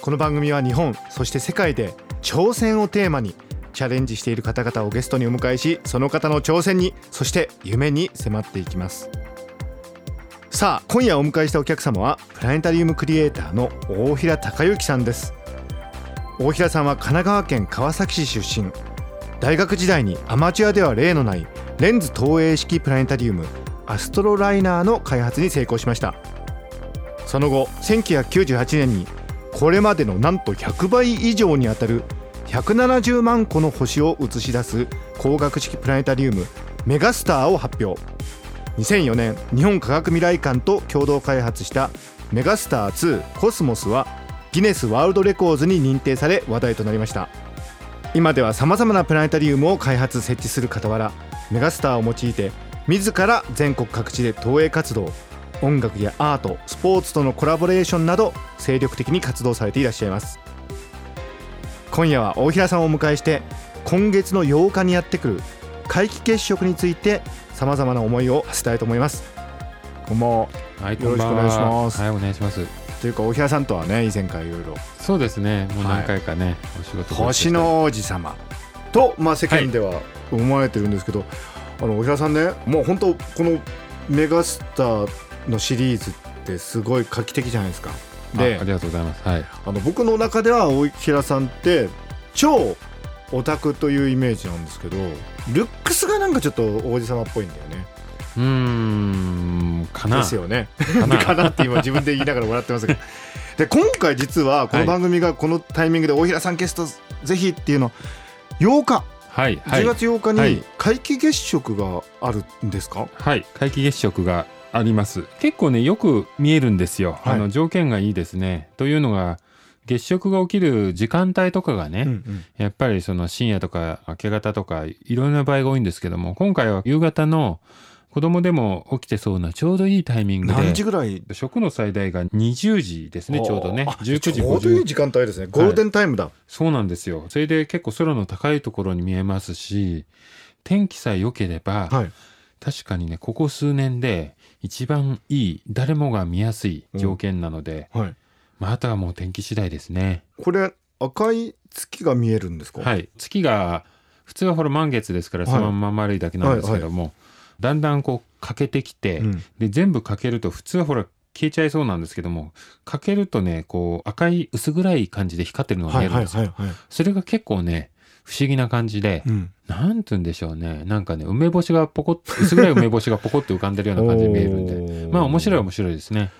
この番組は日本そして世界で挑戦をテーマにチャレンジしている方々をゲストにお迎えしその方の挑戦にそして夢に迫っていきます。さあ今夜お迎えしたお客様はプラネタリウムクリエイターの大平隆之さんです。大平さんは神奈川県川崎市出身。大学時代にアマチュアでは例のないレンズ投影式プラネタリウムアストロライナーの開発に成功しました。その後1998年にこれまでのなんと100倍以上にあたる170万個の星を映し出す光学式プラネタリウムメガスターを発表。2004年日本科学未来館と共同開発したメガスター2コスモスはギネスワールドレコーズに認定され話題となりました。今ではさまざまなプラネタリウムを開発設置する傍らメガスターを用いて自ら全国各地で投影活動音楽やアートスポーツとのコラボレーションなど精力的に活動されていらっしゃいます。今夜は大平さんをお迎えして今月の8日にやってくる皆既月食についてさまざまな思いを馳せたいと思います。こんばんははい、よろしくお願いします。は。い、お願いします。というか大平さんとはね以前からいろいろ。そうですね、もう何回かね、お仕事星の王子様と、まあ、世間では思われてるんですけど、あの大平さんねもう本当このメガスターのシリーズってすごい画期的じゃないですか。であありがとうございます。はい。あの僕の中では大平さんって超オタクというイメージなんですけどルックスがなんかちょっと王子様っぽいんだよね。うーん、かな。ですよね。かな。かなって今自分で言いながら笑ってますけど で今回実はこの番組がこのタイミングで大平さんゲストぜひっていうの8日はい、はい10。月8日はいに皆既月食があるんですか、はい、皆既月食があります。結構ね、よく見えるんですよ。はいあの条件がいいですね。というのが、月食が起きる時間帯とかがね、うんうんやっぱりその深夜とか明け方とかいろんな場合が多いんですけども、今回は夕方の子供でも起きてそうなちょうどいいタイミングで。何時ぐらい？食の最大が20時ですね、ちょうどね。あ19時ちょうどいい50時間帯ですねゴールデンタイムだ、そうなんですよ。それで結構空の高いところに見えますし、天気さえ良ければ、はい確かにね、ここ数年で一番いい、誰もが見やすい条件なので、はい。まあ、あとはもう天気次第ですね。これ赤い月が見えるんですか？はい。月が、普通はほら満月ですから、はい。そのまま丸いだけなんですけども、だんだんこう欠けてきて、うん。で、全部欠けると、普通はほら、消えちゃいそうなんですけども、欠けるとね、こう、赤い薄暗い感じで光ってるのがはいはい見えるんですよ。はいはい、それが結構ね、不思議な感じで、うん、なんて言うんでしょうね。なんかね、梅干しがポコッ、薄暗い梅干しがポコッと浮かんでるような感じで見えるんで。まあ面白い面白いですね。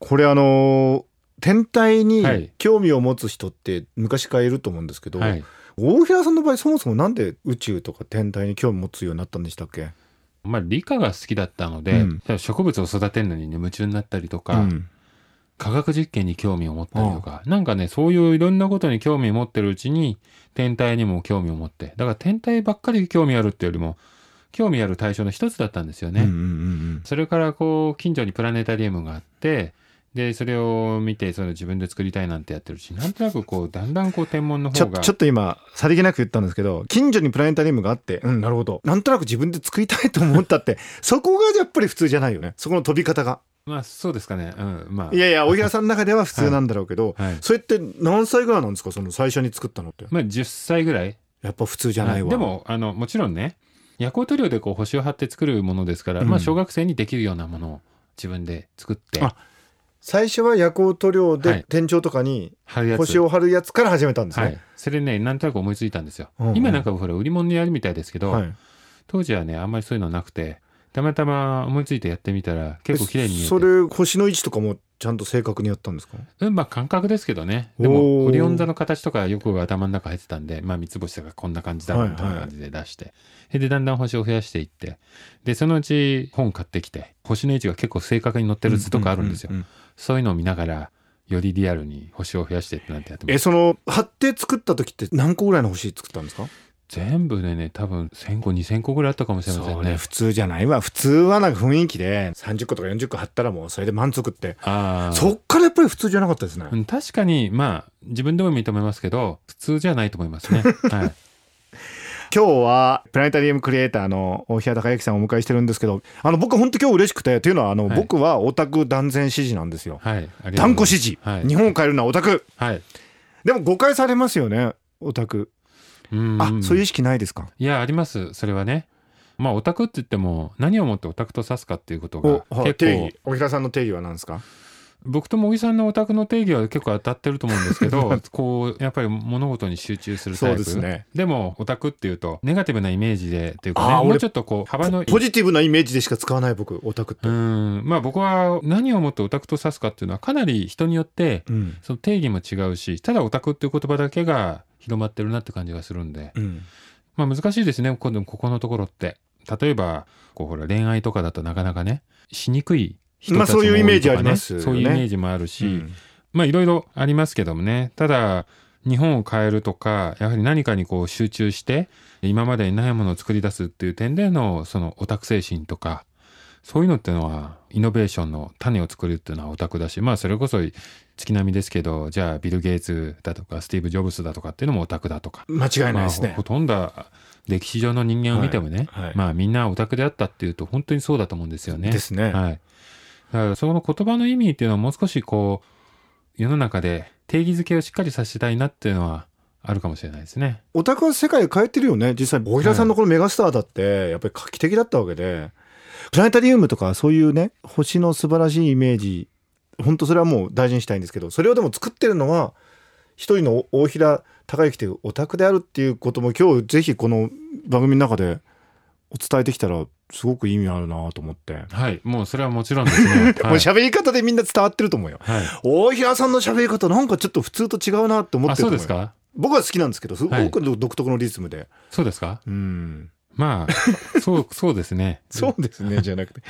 これあのー天体にはい興味を持つ人って昔からいると思うんですけど、はい。大平さんの場合そもそもなんで宇宙とか天体に興味持つようになったんでしたっけ、まあ理科が好きだったので、うん植物を育てるのにね、夢中になったりとか、うん科学実験に興味を持ったりとか、なんかね、そういういろんなことに興味を持ってるうちに、天体にも興味を持って、だから天体ばっかり興味あるってよりも、興味ある対象の一つだったんですよね。うんうんうんそれからこう近所にプラネタリウムがあってでそれを見てそれを自分で作りたいなんてやってるしなんとなくこうだんだんこう天文の方がちょっと今さりげなく言ったんですけど近所にプラネタリウムがあってうんなるほど。なんとなく自分で作りたいと思ったってそこがやっぱり普通じゃないよね。そこの飛び方がまあそうですかね。うん。まあ。いやいや大平さんの中では普通なんだろうけど、はい。それって何歳ぐらいなんですか？その最初に作ったのって。まあ10歳ぐらい。やっぱ普通じゃないわ、でもあのもちろんね夜光塗料でこう星を張って作るものですから、うん。まあ小学生にできるようなものを自分で作って。あ最初は夜光塗料はでい。天井とかに貼るやつ。星を貼るやつから始めたんですね、はい。それねなんとなく思いついたんですよ、うんうん。今なんかほら売り物にやるみたいですけど、はい。当時はねあんまりそういうのなくてたまたま思いついてやってみたら結構綺麗に見えてそれ星の位置とかもちゃんと正確にやったんですか？うん、まあ感覚ですけどね。でも、オリオン座の形とかよく頭の中入ってたんで、まあ三つ星とかこんな感じだみたいな感じで出して。で、だんだん星を増やしていって。で、そのうち本買ってきて、星の位置が結構正確に載ってる図とかあるんですよ。そういうのを見ながらよりリアルに星を増やしてってなんてやってますえその貼って作った時って何個ぐらいの星作ったんですか全部でね多分1000個2000個ぐらいあったかもしれませんね。それ普通じゃないわ。普通はなんか雰囲気で30個とか40個貼ったらもうそれで満足って。ああそっからやっぱり普通じゃなかったですね、うん確かにまあ自分でも認めますけど普通じゃないと思いますね。はい。今日はプラネタリウムクリエイターの大平隆之さんをお迎えしてるんですけどあの僕本当今日嬉しくてというのはあの、はい。僕はオタク断然支持なんですよ。はい。断固支持、はい。日本を変えるのはオタク。はい。でも誤解されますよねオタク。うんあそういう意識ないですか？いやあります。それはね。まあオタクって言っても何をもってオタクと指すかっていうことおが結構。はい定義大平さんの定義は何ですか？僕と茂木さんのオタクの定義は結構当たってると思うんですけど こうやっぱり物事に集中するタイプ。そうですね。でもオタクっていうとネガティブなイメージでっていうかねもうちょっとこう幅のポジティブなイメージでしか使わない僕オタクって、うん。まあ僕は何をもってオタクと指すかっていうのはかなり人によってうん。その定義も違うしただオタクっていう言葉だけが広まってるなって感じがするんで。うん。まあ難しいですね。このここのところって。例えばこうほら恋愛とかだとなかなかねしにくい人まあたちも多いとか、ね。そういうイメージありますよね。そういうイメージもあるし、うん。まあいろいろありますけどもね。ただ日本を変えるとかやはり何かにこう集中して今までにないものを作り出すっていう点でのそのオタク精神とかそういうのっていうのはイノベーションの種を作るっていうのはオタクだしまあそれこそ月並みですけどじゃあビル・ゲイツだとかスティーブ・ジョブズだとかっていうのもオタクだとか。間違いないですね。まあ、ほ、ほとんど歴史上の人間を見てもね、はい。はい。まあみんなオタクであったっていうと本当にそうだと思うんですよね。ですね。はい。だからその言葉の意味っていうのはもう少しこう世の中で定義づけをしっかりさせたいなっていうのはあるかもしれないですね。オタクは世界を変えてるよね。実際大平さんのこのメガスターだってやっぱり画期的だったわけで、プラネタリウムとかそういうね星の素晴らしいイメージ本当それはもう大事にしたいんですけどそれをでも作ってるのは一人の大平孝之というオタクであるっていうことも今日ぜひこの番組の中でお伝えできたらすごく意味あるなと思って、はい。もうそれはもちろんですね。も うはい。喋り方でみんな伝わってると思うよ。はい、大平さんの喋り方なんかちょっと普通と違うなって思っあ、てると思うよ。そうですか？僕は好きなんですけどすごく独特のリズムで、そうですか？うんまあ、そう、そうですね。そうですね、じゃなくて。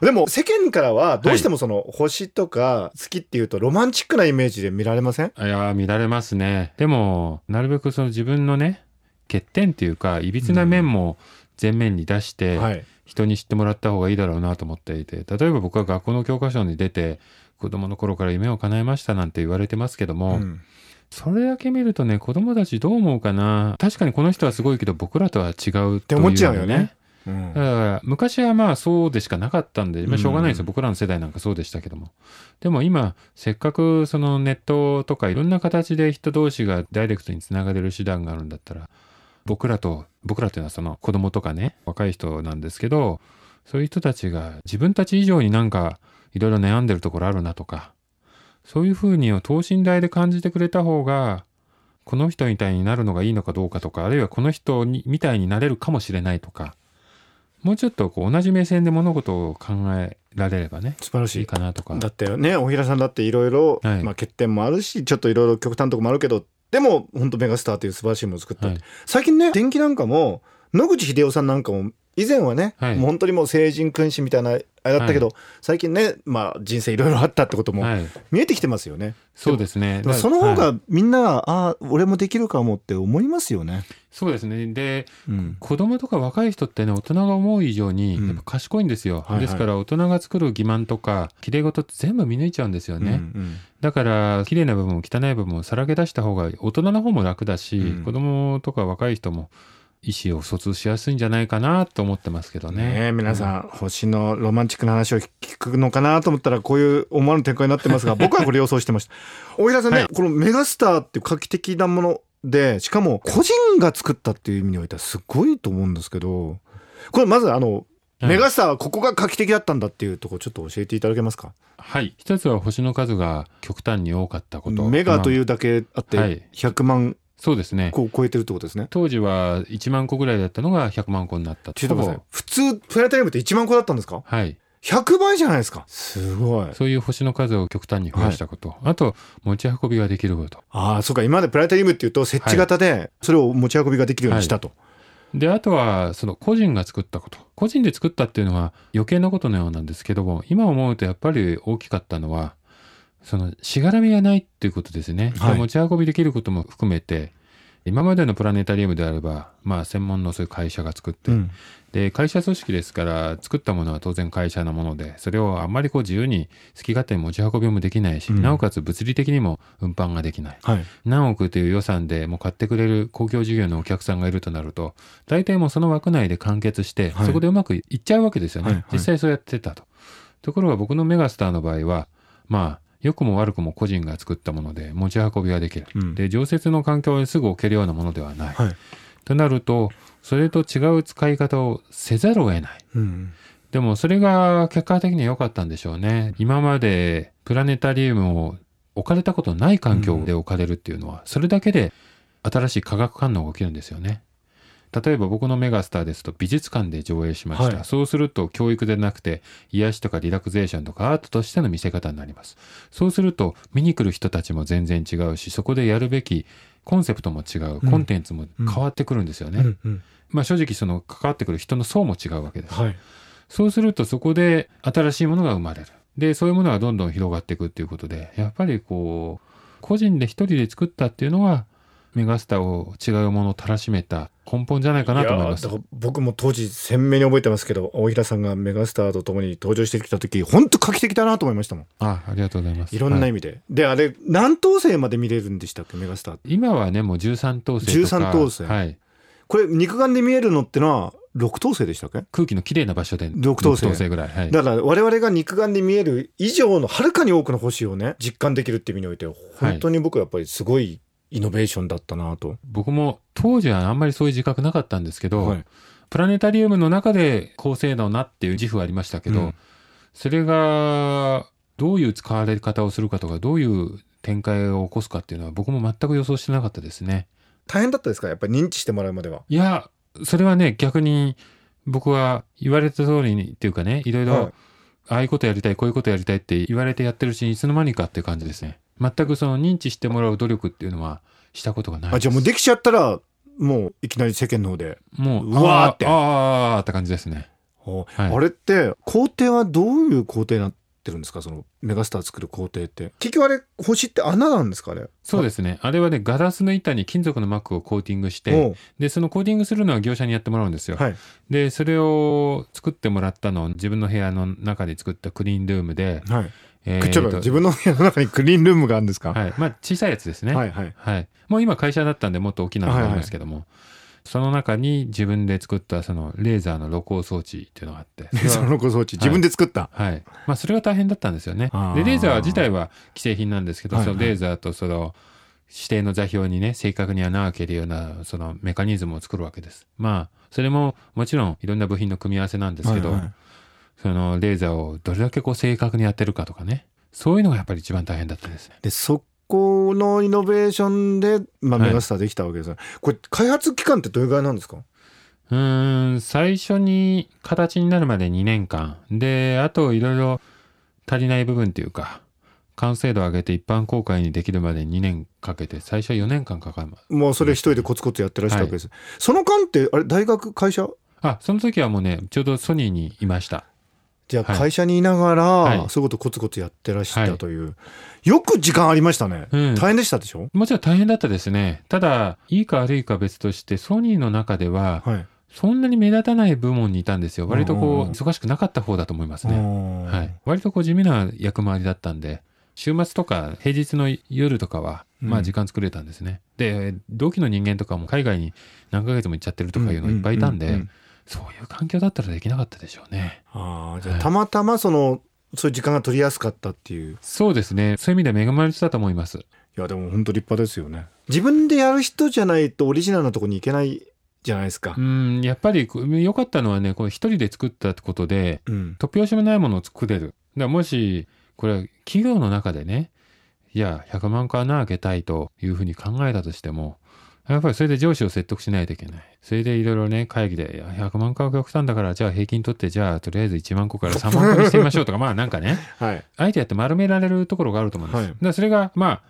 でも世間からはどうしてもその星とか好きっていうとロマンチックなイメージで見られません？いやー、乱れますね。でも、なるべくその自分のね、欠点っていうか、いびつな面も前面に出して、はい。人に知ってもらった方がいいだろうなと思っていて例えば僕は学校の教科書に出て子供の頃から夢を叶えましたなんて言われてますけども、うんそれだけ見るとね子供たちどう思うかな。確かにこの人はすごいけど僕らとは違うってって思っちゃうよね。うん。だから昔はまあそうでしかなかったんで、まあ、しょうがないですよ、うん僕らの世代なんかそうでしたけども。でも今せっかくそのネットとかいろんな形で人同士がダイレクトにつながれる手段があるんだったら僕らと僕らっていうのはその子供とかね若い人なんですけどそういう人たちが自分たち以上になんかいろいろ悩んでるところあるなとかそういうふうに等身大で感じてくれた方がこの人みたいになるのがいいのかどうかとかあるいはこの人にみたいになれるかもしれないとかもうちょっとこう同じ目線で物事を考えられればね素晴らしい。かなとかだってね、大平さんだっていろいろ、欠点もあるし、ちょっといろいろ極端なとこもあるけど、でも本当メガスターという素晴らしいものを作った。はい最近ね、電気なんかも、野口英世さんなんかも、以前はね、はいもう本当にもう成人君子みたいなあれだったけど、最近ね、まあ人生いろいろあったってこともはい。見えてきてますよね。そうですね。その方はい。がみんなが、ああ、俺もできるかもって思いますよね。そうですね。でうん。子供とか若い人ってね大人が思う以上にうん。やっぱ賢いんですよ、はいはい。ですから大人が作る欺瞞とか綺麗事って全部見抜いちゃうんですよね、うん。だから綺麗な部分も汚い部分もさらけ出した方が大人の方も楽だし、うん。子供とか若い人も意思を疎通しやすいんじゃないかなと思ってますけどうんね。ねえ皆さん、星のロマンチックな話を聞くのかなと思ったらこういう思わぬ展開になってますが 僕はこれ予想してました。大平さんね、はい。このメガスターって画期的なものでしかも個人が作ったっていう意味においてはすごいと思うんですけどこれまずあの、はい。メガスターはここが画期的だったんだっていうところちょっと教えていただけますか？はい。一つは星の数が極端に多かったこと。メガというまあだけあってはい。100万そうですね。個を超えてるってことですね。当時は1万個ぐらいだったのが100万個になった。ちょっと待ってください。普通プラネタリウムって1万個だったんですか？はい。100倍じゃないですか。すごい。そういう星の数を極端に増やしたこと、あと持ち運びができることああそうか今までプラネタリウムっていうと設置型でそれを持ち運びができるようにしたと、であとはその個人が作ったこと。個人で作ったっていうのは余計なことのようなんですけども今思うとやっぱり大きかったのはそのしがらみがないっていうことですね、はい。持ち運びできることも含めて今までのプラネタリウムであればまあ専門のそういう会社が作って、うん。で会社組織ですから作ったものは当然会社のものでそれをあんまりこう自由に好き勝手に持ち運びもできないし、うん。なおかつ物理的にも運搬ができない。はい。何億という予算でもう買ってくれる公共事業のお客さんがいるとなると大体もうその枠内で完結して、はい。そこでうまくいっちゃうわけですよね、はい。はい。実際そうやってたと。ところが僕のメガスターの場合はまあ良くも悪くも個人が作ったもので持ち運びはできる、うん。で常設の環境にすぐ置けるようなものではない、はい。となるとそれと違う使い方をせざるを得ない。うんでもそれが結果的には良かったんでしょうね。今までプラネタリウムを置かれたことない環境で置かれるっていうのは、それだけで新しい化学反応が起きるんですよね。例えば僕のメガスターですと美術館で上映しました。はいそうすると教育でなくて癒しとかリラクゼーションとかアートとしての見せ方になります。そうすると見に来る人たちも全然違うし、そこでやるべきコンセプトも違う、うんコンテンツも変わってくるんですよね。うんうんまあ正直その関わってくる人の層も違うわけです。はいそうするとそこで新しいものが生まれる。で、そういうものがどんどん広がっていくっていうことで、やっぱりこう、個人で一人で作ったっていうのは、メガスターを違うものをたらしめた根本じゃないかなと思います僕も当時鮮明に覚えてますけど大平さんがメガスターと共に登場してきた時本当画期的だなと思いましたもんあ、ありがとうございます。いろんなは意味で、であれ何等星まで見れるんでしたっけメガスター今はね、もう13等星とか。13等星はい。これ肉眼で見えるのってのは6等星でしたっけ？空気のきれいな場所で六等星ぐらい。はい。だから我々が肉眼で見える以上のはるかに多くの星をね実感できるって意味において本当に僕はやっぱりすごいイノベーションだったなと、僕も当時はあんまりそういう自覚なかったんですけど、はいプラネタリウムの中で高性能なっていう自負はありましたけど、うんそれがどういう使われ方をするかとかどういう展開を起こすかっていうのは僕も全く予想してなかったですね。大変だったですか？やっぱり認知してもらうまでは。いやそれはね逆に僕は言われた通りにっていうかねいろいろ、はいああいうことやりたいこういうことやりたいって言われてやってるうちにいつの間にかっていう感じですね。全くその認知してもらう努力っていうのはしたことがない。あじゃあもうできちゃったらもういきなり世間の方で、もううわーって。あーあって感じですね。おはい。あれって工程はどういう工程になってるんですか？そのメガスター作る工程って。結局あれ星って穴なんですか？ねそうですね。あれはね、ガラスの板に金属の膜をコーティングして、で、そのコーティングするのは業者にやってもらうんですよ。はい。で、それを作ってもらったのを自分の部屋の中で作ったクリーンルームで、はい、えちょっと自分の部屋の中にクリーンルームがあるんですか？はい。まあ、小さいやつですね。はいはいはい。もう今会社だったんでもっと大きなのがありますけども、その中に自分で作ったそのレーザーの露光装置っていうのがあって、それはその装置自分で作った、はい。まあ、それが大変だったんですよね。で、レーザー自体は既製品なんですけど、はいはいそのレーザーとその指定の座標にね、正確に穴を開けるような、そのメカニズムを作るわけです。まあ、それももちろんいろんな部品の組み合わせなんですけど、はいはいそのレーザーをどれだけこう正確に当てるかとかね、そういうのがやっぱり一番大変だったですね。でそこのイノベーションで、まあ、はいメガスターできたわけです、これ開発期間ってどれぐらいなんですか？うーん、最初に形になるまで2年間。で、あといろいろ足りない部分っていうか、完成度を上げて一般公開にできるまで2年かけて、最初は4年間かかる。もうそれ一人でコツコツやってらっしゃるわけです、その間ってあれ大学会社？あ、その時はもうね、ちょうどソニーにいました。じゃあはい。会社にいながら、はい。そういうことコツコツやってらっしたはい。という、よく時間ありましたね、うん。大変でしたでしょ？もちろん大変だったですね。ただ、い。いか悪いか別として、ソニーの中では、はい。そんなに目立たない部門にいたんですよ。割とうんこう、忙しくなかった方だと思いますね。は。はい。割とこう地味な役回りだったんで、週末とか平日の夜とかは、まうん。あ時間作れたんですね。で、同期の人間とかも海外に何ヶ月も行っちゃってるとかいうのいっぱいいたんでううう、そういう環境だったらできなかったでしょうね。ああじゃたまたまそのそういう時間が取りやすかったっていうそうですね。そういう意味では恵まれてたと思います。いやでも本当立派ですよね自分でやる人じゃないとオリジナルなとこに行けないじゃないですかうん、やっぱりこ良かったのはね、これ一人で作ったってことで、うん突拍子もないものを作れる。だもし、これは企業の中でね、いや、100万個穴開けたいというふうに考えたとしても、やっぱりそれで上司を説得しないといけない。それでいろいろね、会議で、いや100万個は極端だから、じゃあ平均取って、じゃあとりあえず1万個から3万個にしてみましょうとか、まあなんかね、はいアイデアって丸められるところがあると思うんです。はいだそれが、まあ、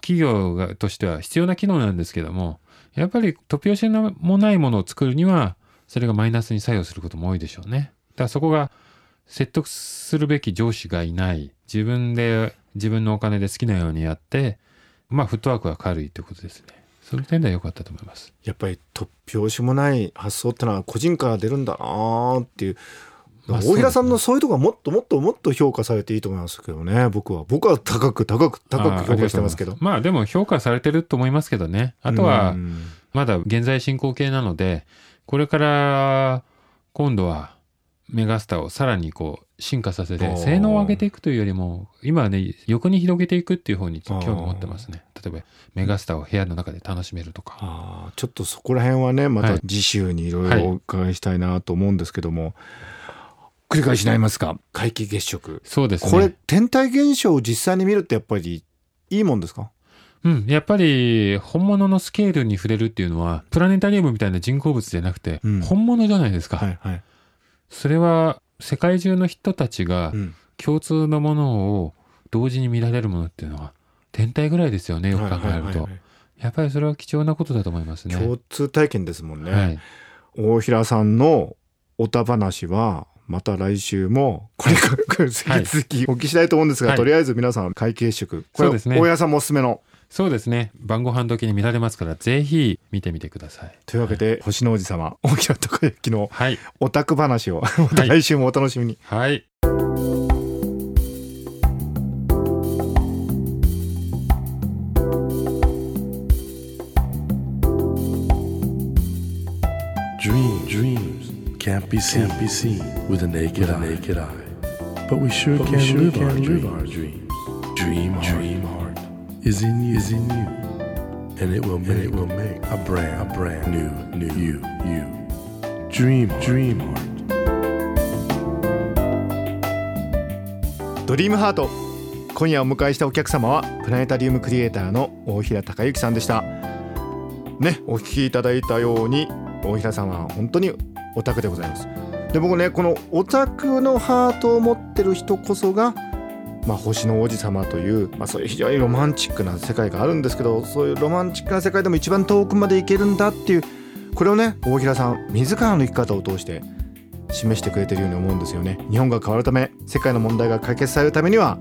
企業がとしては必要な機能なんですけども、やっぱり突拍子もないものを作るには、それがマイナスに作用することも多いでしょうね。だからそこが説得するべき上司がいない、自分で自分のお金で好きなようにやってまあフットワークが軽いということですねその点では良かったと思います。やっぱり突拍子もない発想ってのは個人から出るんだなーっていう。まあ大平さんのそういうところはもっともっともっと評価されていいと思いますけどね。僕は僕は高く高く高く評価してますけど。あままあでも評価されてると思いますけどね。あとはうん。まだ現在進行形なのでこれから今度はメガスターをさらにこう進化させて性能を上げていくというよりも今はね横に広げていくっていう方に興味を持ってますね。例えばメガスターを部屋の中で楽しめるとか。ちょっとそこら辺はねまたはい。次週にいろいろお伺いしたいなと思うんですけども、繰り返しになりますか？皆既月食。そうですね。これ天体現象を実際に見るってやっぱりいいもんですか？うん、やっぱり本物のスケールに触れるっていうのはプラネタリウムみたいな人工物じゃなくて、うん。本物じゃないですか、はいはい、それは世界中の人たちがうん。共通のものを同時に見られるものっていうのは天体ぐらいですよねよく考えると、やっぱりそれは貴重なことだと思いますね。共通体験ですもんね、はい、大平さんのおた話はまた来週もこれから引き続きお聞きしたいと思うんですが、はい。とりあえず皆さん会計食これ大平さんもおすすめのそうですね晩ご飯時に見られますからぜひ見てみてくださいというわけで、星の王子様大平孝之のはいオタク話をまた来週もお楽しみに、はい Dream, dreams can't be seen, can't be seen with a naked, eye. naked eye. But we sure can, sure live, can our live our dreams. Dream, dream heart is in you, is in you, and it will, make, it will make a brand, a brand new, new you, you. Dream, dream heart. ドリームハート。今夜お迎えしたお客様はプラネタリウムクリエイターの大平孝之さんでした。ねお聞きいただいたように大平さんは本当にオタクでございます。で僕ねこのオタクのハートを持ってる人こそがまあ、星の王子様という、まあ、そういう非常にロマンチックな世界があるんですけどそういうロマンチックな世界でも一番遠くまで行けるんだっていうこれをね大平さん自らの生き方を通して示してくれてるように思うんですよね。日本が変わるため世界の問題が解決されるためには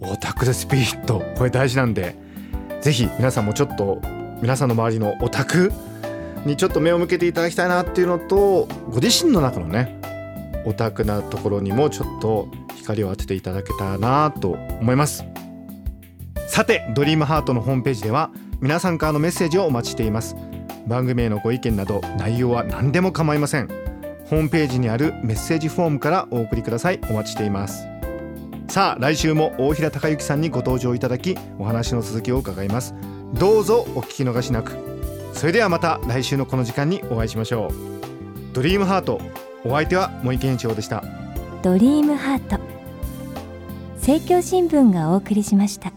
オタクでスピリットこれ大事なんでぜひ皆さんもちょっと皆さんの周りのオタクにちょっと目を向けていただきたいなっていうのとご自身の中のねオタクなところにもちょっと光を当てていただけたらなと思います。さてドリームハートのホームページでは皆さんからのメッセージをお待ちしています。番組へのご意見など内容は何でも構いません。ホームページにあるメッセージフォームからお送りください。お待ちしています。さあ来週も大平孝之さんにご登場いただきお話の続きを伺います。どうぞお聞き逃しなく。それではまた来週のこの時間にお会いしましょう。ドリームハート。お相手は森健一郎でした。ドリームハート。政教新聞がお送りしました。